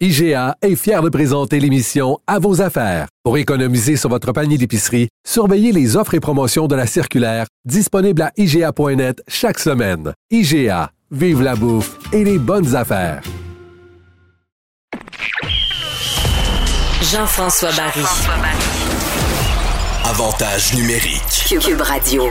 IGA est fier de présenter l'émission À vos affaires. Pour économiser sur votre panier d'épicerie, surveillez les offres et promotions de la circulaire disponible à IGA.net chaque semaine. IGA, vive la bouffe et les bonnes affaires. Jean-François Barry. Avantage numérique. Cube Radio.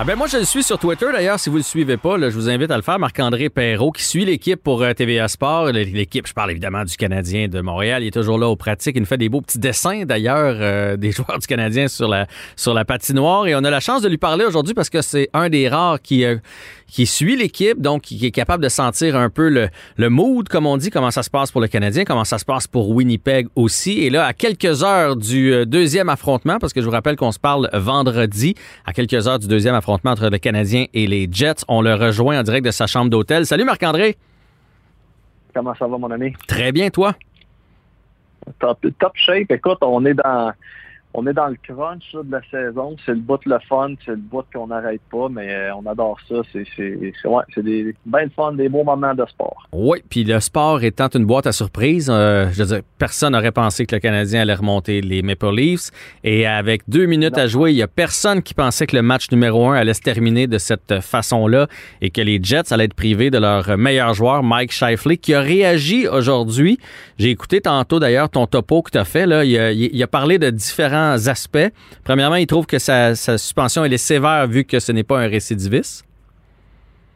Ah ben moi, je le suis sur Twitter. D'ailleurs, si vous le suivez pas, là, je vous invite à le faire. Marc-André Perrault, qui suit l'équipe pour euh, TVA Sport. L'équipe, je parle évidemment du Canadien de Montréal. Il est toujours là aux pratiques. Il nous fait des beaux petits dessins, d'ailleurs, euh, des joueurs du Canadien sur la, sur la patinoire. Et on a la chance de lui parler aujourd'hui parce que c'est un des rares qui, euh, qui suit l'équipe, donc qui est capable de sentir un peu le, le mood, comme on dit, comment ça se passe pour le Canadien, comment ça se passe pour Winnipeg aussi. Et là, à quelques heures du deuxième affrontement, parce que je vous rappelle qu'on se parle vendredi, à quelques heures du deuxième affrontement, entre le Canadien et les Jets. On le rejoint en direct de sa chambre d'hôtel. Salut Marc-André. Comment ça va, mon ami? Très bien, toi? Top, top shape. Écoute, on est dans on est dans le crunch de la saison. C'est le bout le fun, c'est le bout qu'on n'arrête pas, mais euh, on adore ça. C'est ouais, des bien fun, des beaux moments de sport. Oui, puis le sport étant une boîte à surprise, euh, je veux dire, personne n'aurait pensé que le Canadien allait remonter les Maple Leafs. Et avec deux minutes à jouer, il n'y a personne qui pensait que le match numéro un allait se terminer de cette façon-là et que les Jets allaient être privés de leur meilleur joueur, Mike Shifley, qui a réagi aujourd'hui. J'ai écouté tantôt d'ailleurs ton topo que tu as fait. Là. Il, a, il a parlé de différents aspects. Premièrement, il trouve que sa, suspension elle est sévère vu que ce n'est pas un récidiviste.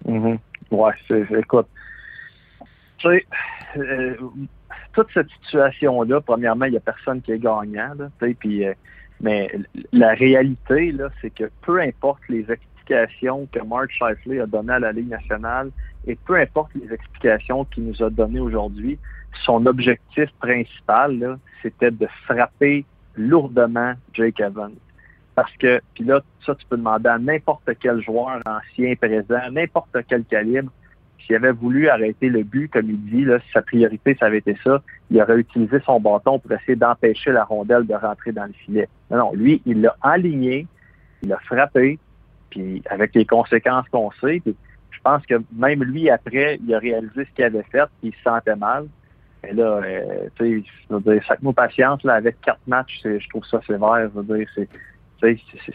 Mm Ouais, écoute, tu sais, euh, toute cette situation-là, premièrement, il n'y a personne qui est gagnant, puis, euh, mais la réalité, là, c'est que peu importe les explications que Mark Shifley a données à la Ligue nationale et peu importe les explications qu'il nous a données aujourd'hui, son objectif principal, c'était de frapper lourdement Jake Evans. Parce que, puis là, ça, tu peux demander à n'importe quel joueur ancien, présent, n'importe quel calibre, s'il avait voulu arrêter le but, comme il dit, là, si sa priorité, ça avait été ça, il aurait utilisé son bâton pour essayer d'empêcher la rondelle de rentrer dans le filet. Non, non, lui, il l'a aligné, il l'a frappé, puis avec les conséquences qu'on sait, puis je pense que même lui, après, il a réalisé ce qu'il avait fait, puis il se sentait mal. Mais là, euh, tu sais, mot patience, là, avec quatre matchs, je trouve ça sévère. Je veux dire, c'est,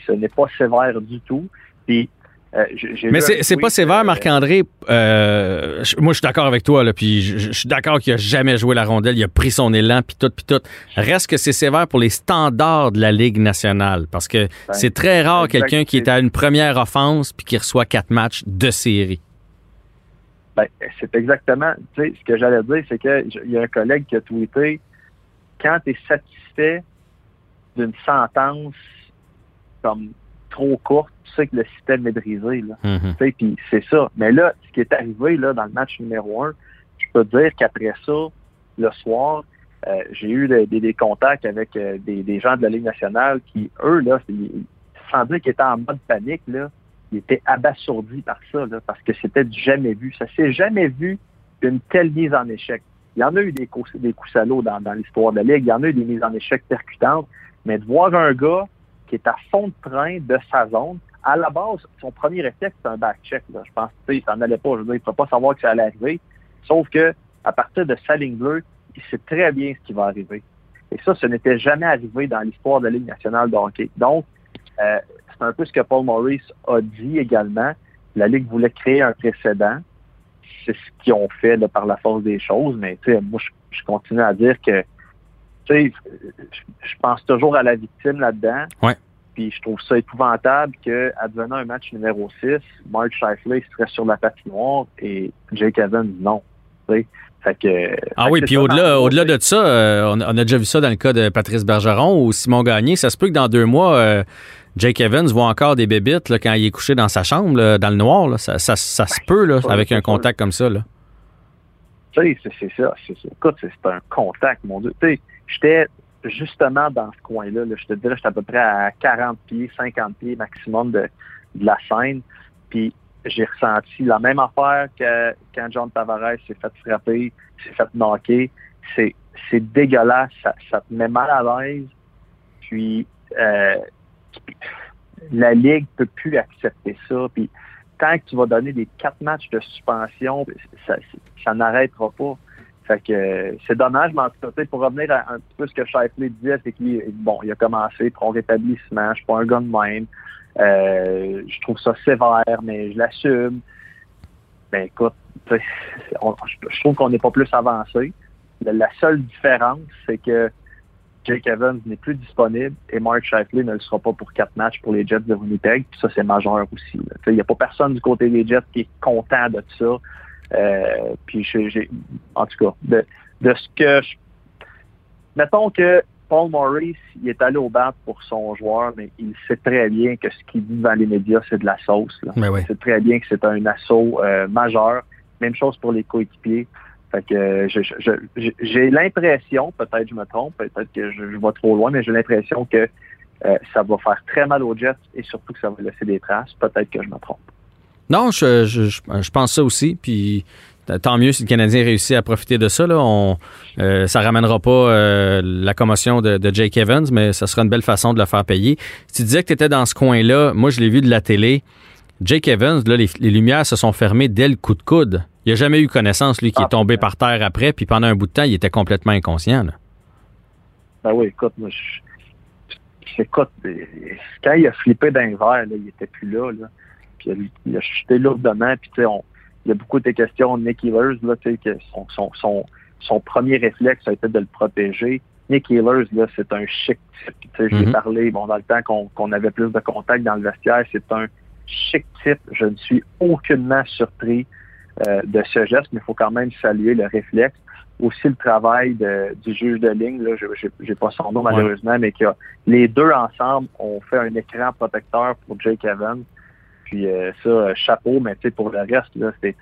ce n'est pas sévère du tout. Puis, euh, mais c'est pas sévère, euh, Marc-André. Euh, moi, je suis d'accord avec toi. Là, puis je, suis d'accord qu'il a jamais joué la rondelle. Il a pris son élan, puis tout, puis tout. Reste que c'est sévère pour les standards de la Ligue nationale. Parce que ben, c'est très rare quelqu'un qui est à une première offense puis qui reçoit quatre matchs de série. Ben, c'est exactement, tu sais, ce que j'allais dire, c'est qu'il y a un collègue qui a tweeté, quand tu es satisfait d'une sentence comme trop courte, tu sais que le système est brisé. Là. Mm-hmm. Puis c'est ça. Mais là, ce qui est arrivé là, dans le match numéro un, je peux dire qu'après ça, le soir, euh, j'ai eu des, contacts avec euh, des, gens de la Ligue nationale qui, eux, là, sans dire qu'ils étaient en mode panique, là, il était abasourdi par ça, parce que c'était jamais vu. Ça s'est jamais vu une telle mise en échec. Il y en a eu des coups, des coups salauds dans, l'histoire de la Ligue, il y en a eu des mises en échec percutantes, mais de voir un gars qui est à fond de train de sa zone, à la base, son premier réflexe, c'est un back-check. Je pense qu'il s'en allait pas. Je veux dire, il ne peut pas savoir que ça allait arriver. Sauf que à partir de sa ligne bleue, il sait très bien ce qui va arriver. Et ça, ce n'était jamais arrivé dans l'histoire de la Ligue nationale de hockey. Donc, euh, c'est un peu ce que Paul Maurice a dit également. La Ligue voulait créer un précédent. C'est ce qu'ils ont fait par la force des choses, mais moi, je, continue à dire que je, je pense toujours à la victime là-dedans. Puis je trouve ça épouvantable qu'advenant un match numéro 6, Mark Scheifele serait sur la patinoire et Jake Evans non. que, ah oui, puis au-delà, au-delà de ça, euh, on, a déjà vu ça dans le cas de Patrice Bergeron ou Simon Gagné. Ça se peut que dans deux mois, euh, Jake Evans voit encore des bébites quand il est couché dans sa chambre, dans le noir. Ça, se peut avec un contact comme ça. tu sais, c'est ça, c'est ça. Écoute, c'est un contact, mon Dieu. Tu sais, j'étais justement dans ce coin-là. je te dirais, j'étais à peu près à 40 pieds, 50 pieds maximum de, la scène. Puis j'ai ressenti la même affaire que quand John Tavares s'est fait frapper, s'est fait knocker. C'est, c'est dégueulasse, ça, ça, te met mal à l'aise. Puis euh, la Ligue peut plus accepter ça. Puis tant que tu vas donner des quatre matchs de suspension, ça, ça n'arrêtera pas. Fait que c'est dommage, mais en tout cas, pour revenir à un petit peu ce que Shifley disait, c'est qu'il bon, il a commencé, pour on rétablit je suis pas un gars de même. Euh, je trouve ça sévère, mais je l'assume. Ben écoute, je trouve qu'on n'est pas plus avancé. La seule différence, c'est que Jake Evans n'est plus disponible et Mark Shifley ne le sera pas pour quatre matchs pour les Jets de Winnipeg. Puis ça, c'est majeur aussi. Il n'y a pas personne du côté des Jets qui est content de ça. Euh, puis j'ai, en tout cas, de, de ce que je, mettons que Paul Maurice, il est allé au bat pour son joueur, mais il sait très bien que ce qu'il dit dans les médias, c'est de la sauce. Là. Ben il sait très bien que c'est un assaut euh, majeur. Même chose pour les coéquipiers. Fait que j'ai l'impression, peut-être je me trompe, peut-être que je, vais trop loin, mais j'ai l'impression que euh, ça va faire très mal aux Jets et surtout que ça va laisser des traces. Peut-être que je me trompe. Non, je, pense ça aussi. Puis tant mieux si le Canadien réussit à profiter de ça. Là. On, euh, ça ramènera pas euh, la commotion de, Jake Evans, mais ça sera une belle façon de le faire payer. Si tu disais que tu étais dans ce coin-là, moi je l'ai vu de la télé. Jake Evans, là, les, lumières se sont fermées dès le coup de coude. Il n'a jamais eu connaissance, lui, qui est ah. tombé par terre après, puis pendant un bout de temps, il était complètement inconscient. Là. Ben oui, écoute, moi, je, écoute, quand il a flippé d'un verre, là, il était plus là. là. Puis il a, chuté lourdement, puis tu sais, il y a beaucoup de questions de Nick Ehlers, là, tu sais, que son, son, son, premier réflexe a été de le protéger. Nick Ehlers, là, c'est un chic type. Tu sais, mm parlé, bon, dans le temps qu'on avait plus de contacts dans le vestiaire, c'est un chic type. Je ne suis aucunement surpris euh, de ce geste, mais il faut quand même saluer le réflexe. Aussi le travail du juge de ligne, là, je n'ai pas son nom malheureusement, mais que les deux ensemble ont fait un écran protecteur pour Jake Evans. Puis euh, ça, chapeau, mais tu sais, pour le reste, là, c'est.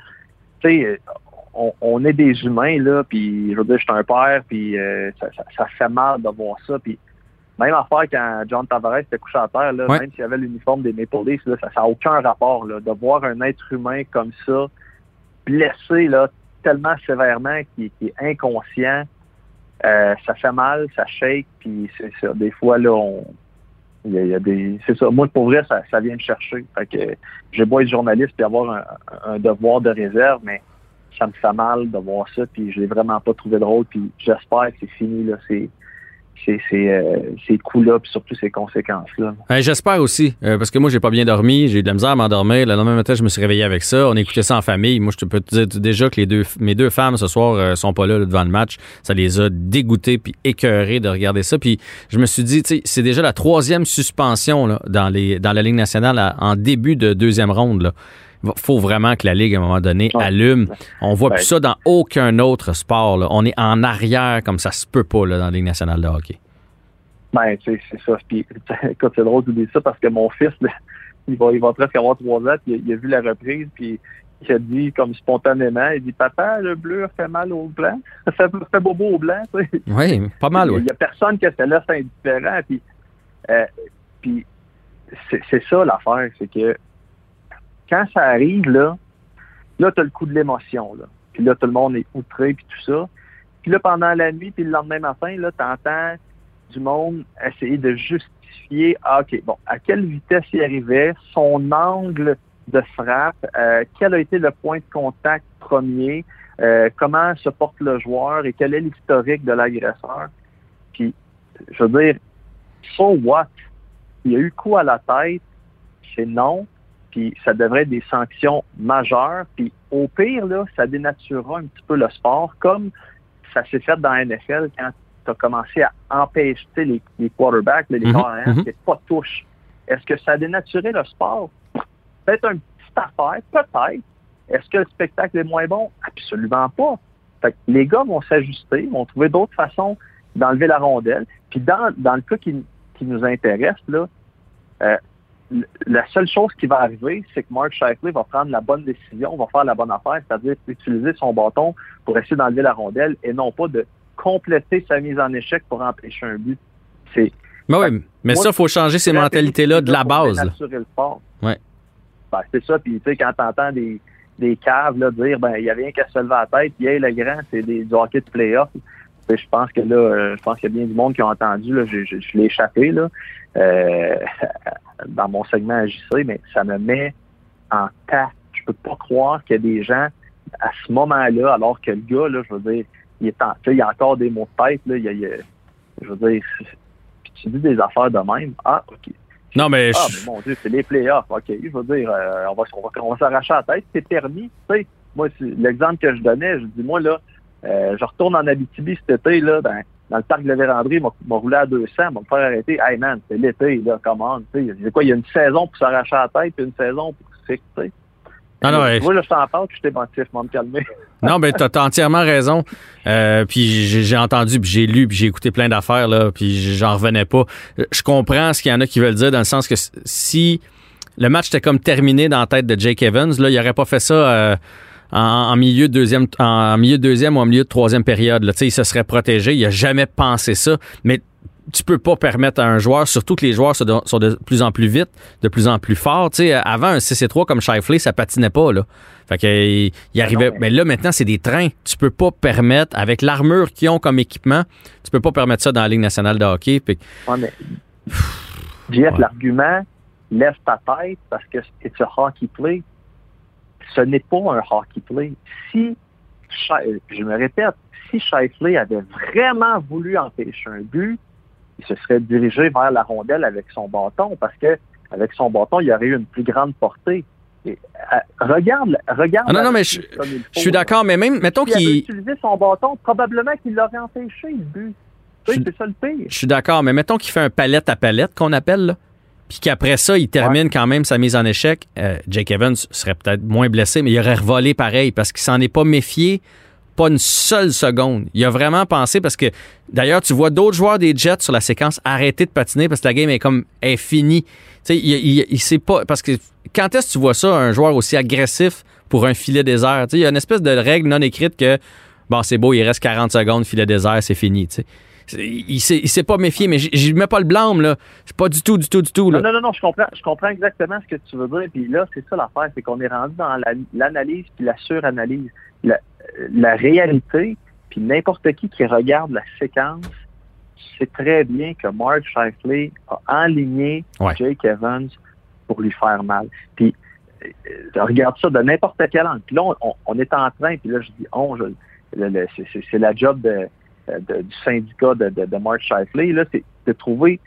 Tu sais, on, est des humains, là, puis je veux dire, je suis un père, puis euh, ça, ça, fait mal de voir ça. Puis même affaire quand John Tavares était couché à terre, là, même s'il avait l'uniforme des Maple Leafs, là, ça n'a aucun rapport. Là, de voir un être humain comme ça, blessé là, tellement sévèrement qu'il est inconscient, euh, ça fait mal, ça shake, puis c'est ça. Des fois, là, on, il y, a, des. C'est ça. Moi, pour vrai, ça, ça vient me chercher. Fait que j'ai beau être journaliste et avoir un, devoir de réserve, mais ça me fait mal de voir ça. Puis je l'ai vraiment pas trouvé drôle. Puis j'espère que c'est fini. Là. C'est, ces, ces, euh, ces coups-là, puis surtout ces conséquences-là. J'espère aussi, euh, parce que moi, j'ai pas bien dormi, j'ai eu de la misère à m'endormir. Le lendemain matin, je me suis réveillé avec ça. On écoutait ça en famille. Moi, je peux te dire déjà que les deux, mes deux femmes ce soir euh, sont pas là, devant le match. Ça les a dégoûtés puis écœurés de regarder ça. Puis je me suis dit, c'est déjà la troisième suspension là, dans, les, dans la Ligue nationale en début de deuxième ronde. Là faut vraiment que la Ligue, à un moment donné, allume. On voit plus ça dans aucun autre sport. On est en arrière comme ça se peut pas là, dans la Ligue nationale de hockey. Ben, tu sais, c'est ça. Puis, écoute, c'est drôle de dire ça parce que mon fils, il va, il va presque avoir trois ans, puis il, a vu la reprise, puis il a dit comme spontanément, il dit Papa, le bleu fait mal au blanc. Ça fait bobo au blanc, tu sais. Oui, pas mal, oui. Il n'y a personne qui se laisse indifférent. Puis, euh, puis c'est ça l'affaire, c'est que quand ça arrive, là, là, tu as le coup de l'émotion. Là. Puis là, tout le monde est outré, puis tout ça. Puis là, pendant la nuit, puis le lendemain matin, là, tu entends du monde essayer de justifier, ah, OK, bon, à quelle vitesse il arrivait, son angle de frappe, euh, quel a été le point de contact premier, euh, comment se porte le joueur et quel est l'historique de l'agresseur. Puis, je veux dire, so what? Il y a eu coup à la tête, c'est non puis ça devrait être des sanctions majeures. Puis au pire, là, ça dénaturera un petit peu le sport, comme ça s'est fait dans la NFL quand tu as commencé à empêcher les, quarterbacks, les mm c'est pas touche. Est-ce que ça a dénaturé le sport? Peut-être un petit affaire, peut-être. Est-ce que le spectacle est moins bon? Absolument pas. Fait les gars vont s'ajuster, vont trouver d'autres façons d'enlever la rondelle. Puis dans, dans le cas qui, qui nous intéresse, là, euh, la seule chose qui va arriver, c'est que Mark Shifley va prendre la bonne décision, va faire la bonne affaire, c'est-à-dire utiliser son bâton pour essayer d'enlever la rondelle et non pas de compléter sa mise en échec pour empêcher un but. C'est mais oui, mais ça, il faut changer ces mentalités-là de la base. Le. Ouais. Ben, c'est ça, puis tu sais, quand t'entends des, des caves là, dire ben il y avait rien qu'à se lever à la tête, puis hey, le grand, c'est des du hockey de playoff. Je pense que là, euh, je pense qu'il y a bien du monde qui ont entendu, là, je, je, je l'ai échappé là, euh, dans mon segment à JC, mais ça me met en tas. Je peux pas croire qu'il y a des gens à ce moment-là, alors que le gars, là, je veux dire, il est en, il y a encore des mots de tête, là, il y a, il a je veux dire, tu dis des affaires de même. Ah, OK. Non, mais. Ah, mais mon Dieu, c'est les playoffs. OK. Je veux dire, euh, on va, on va, on va s'arracher la tête. C'est permis. Tu sais, moi, l'exemple que je donnais, je dis, moi, là, euh, je retourne en Abitibi cet été, là, dans, dans le parc de la Vérandrie, m'a roulé à 200, m'a me faire arrêter. Hey, man, c'est l'été, là, comment, tu sais. quoi, il y a une saison pour s'arracher la tête, puis une saison pour se fixer. Non, non, ouais. Moi, là, je t'en parle, puis je t'ai me calmer. non, ben, t'as as entièrement raison. Euh, puis j'ai entendu, puis j'ai lu, puis j'ai écouté plein d'affaires, là, puis j'en revenais pas. Je comprends ce qu'il y en a qui veulent dire, dans le sens que si le match était comme terminé dans la tête de Jake Evans, là, il aurait pas fait ça euh, en, en, milieu de deuxième, en, milieu de deuxième ou en milieu de troisième période. Là. Il se serait protégé. Il a jamais pensé ça. Mais tu peux pas permettre à un joueur, surtout que les joueurs sont de, plus en plus vite, de plus en plus forts. Tu sais, avant, un CC3 comme Shifley, ça patinait pas, là. Fait que, il, il arrivait. Mais là, maintenant, c'est des trains. Tu peux pas permettre, avec l'armure qu'ils ont comme équipement, tu peux pas permettre ça dans la Ligue nationale de hockey. Puis... Ouais, mais. Jeff, l'argument, lève ta tête parce que c'est un hockey play. Ce n'est pas un hockey play. Si, je me répète, si Shifley avait vraiment voulu empêcher un but, il se serait dirigé vers la rondelle avec son bâton parce que avec son bâton, il y aurait eu une plus grande portée. Et, euh, regarde, regarde. Ah non, non, mais je, je suis d'accord, mais même, mettons qu'il. S'il utilisé son bâton, probablement qu'il l'aurait empêché, le but. C'est ça le pire. Je suis d'accord, mais mettons qu'il fait un palette à palette qu'on appelle, là, puis qu'après ça, il termine ouais. quand même sa mise en échec. Euh, Jake Evans serait peut-être moins blessé, mais il aurait revolé pareil parce qu'il s'en est pas méfié pas une seule seconde. Il a vraiment pensé parce que d'ailleurs, tu vois d'autres joueurs des Jets sur la séquence arrêter de patiner parce que la game est comme est finie. Tu sais, il, il, il sait pas parce que quand est-ce que tu vois ça un joueur aussi agressif pour un filet désert, tu sais, il y a une espèce de règle non écrite que bon, c'est beau, il reste 40 secondes, filet désert, c'est fini, tu sais. Il s'est, il s'est pas méfié, mais je mets pas le blâme, là. C'est pas du tout, du tout, du tout. Là. Non, non, non, je comprends, je comprends exactement ce que tu veux dire. Puis là, c'est ça l'affaire, c'est qu'on est rendu dans la, l'analyse puis la suranalyse. La, la réalité, puis n'importe qui qui regarde la séquence sait très bien que Mark Shifley a enligné ouais. Jake Evans pour lui faire mal. Puis euh, regarde ça de n'importe quel angle. Puis là, on, on, est en train, puis là, je dis on, je, le, le, c'est la job de, de, du syndicat de, de, de Mark Shifley, là, c'est de trouver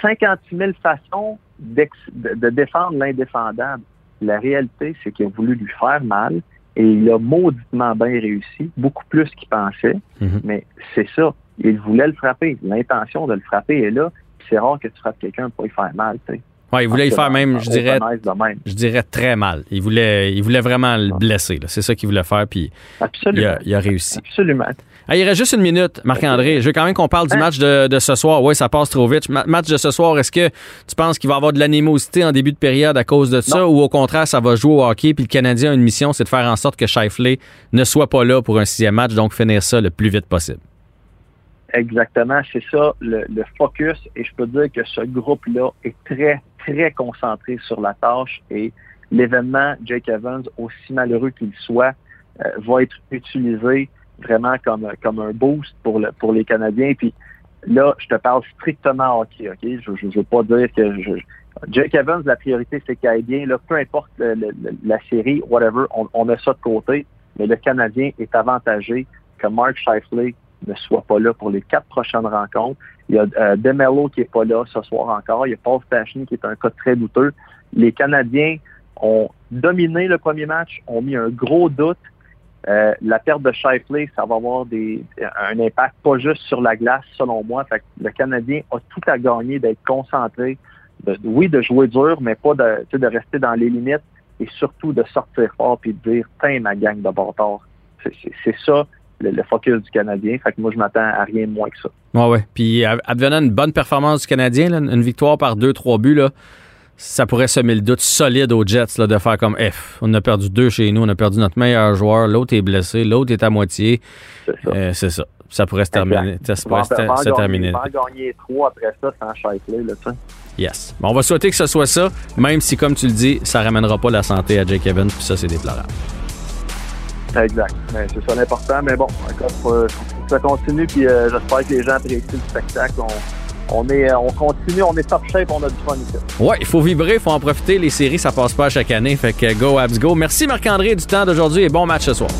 56 000 façons de, défendre l'indéfendable. La réalité, c'est qu'il a voulu lui faire mal, et il a mauditement bien réussi, beaucoup plus qu'il pensait. Mm-hmm. Mais c'est ça. Il voulait le frapper. L'intention de le frapper est là. C'est rare que tu frappes quelqu'un pour lui faire mal. T'sais. Ouais, il voulait y faire même, je dirais, je dirais très mal. Il voulait, il voulait vraiment le blesser. C'est ça qu'il voulait faire, puis il a, il a, réussi. Absolument. Ah, il reste juste une minute, Marc-André. Je veux quand même qu'on parle du match de, de, ce soir. Oui, ça passe trop vite. Ma match de ce soir, est-ce que tu penses qu'il va y avoir de l'animosité en début de période à cause de ça, non. ou au contraire, ça va jouer au hockey, puis le Canadien a une mission, c'est de faire en sorte que Shifley ne soit pas là pour un sixième match, donc finir ça le plus vite possible? Exactement, c'est ça le, focus. Et je peux dire que ce groupe-là est très, très concentré sur la tâche et l'événement Jake Evans, aussi malheureux qu'il soit, euh, va être utilisé vraiment comme, comme un boost pour, le, pour les Canadiens. Puis là, je te parle strictement hockey, OK? Je ne veux pas dire que je, Jake Evans, la priorité, c'est bien. Là, peu importe la série, whatever, on, on a ça de côté. Mais le Canadien est avantagé que Mark Shifley ne soit pas là pour les quatre prochaines rencontres. Il y a euh, Demelo qui est pas là ce soir encore. Il y a Paul Stachny qui est un cas très douteux. Les Canadiens ont dominé le premier match, ont mis un gros doute. Euh, la perte de Shifley, ça va avoir des, un impact pas juste sur la glace, selon moi. Fait que le Canadien a tout à gagner d'être concentré, oui, de jouer dur, mais pas de, de rester dans les limites et surtout de sortir fort puis de dire Tiens, ma gang de bâtards. C'est ça le, le, focus du Canadien. Fait que moi, je m'attends à rien de moins que ça. Ouais, ouais. Puis, advenant une bonne performance du Canadien, là, une victoire par deux, trois buts, là, ça pourrait semer le doute solide aux Jets là, de faire comme F. On a perdu deux chez nous, on a perdu notre meilleur joueur, l'autre est blessé, l'autre est à moitié. C'est ça. Euh, c'est ça. Ça pourrait se terminer. Ça se pourrait se se terminer. gagner trois après ça sans Shifley, là, tu sais. Yes. Bon, on va souhaiter que ce soit ça, même si, comme tu le dis, ça ramènera pas la santé à Jake Evans, puis ça, c'est déplorable. Exact. C'est ça l'important. Mais bon, que ça continue. Puis euh, j'espère que les gens apprécient le spectacle. On, on est, on continue, on est top shape, on a du fun ici. Ouais, il faut vibrer, il faut en profiter. Les séries, ça passe pas chaque année. Fait que go, Abs, go. Merci Marc-André du temps d'aujourd'hui et bon match ce soir.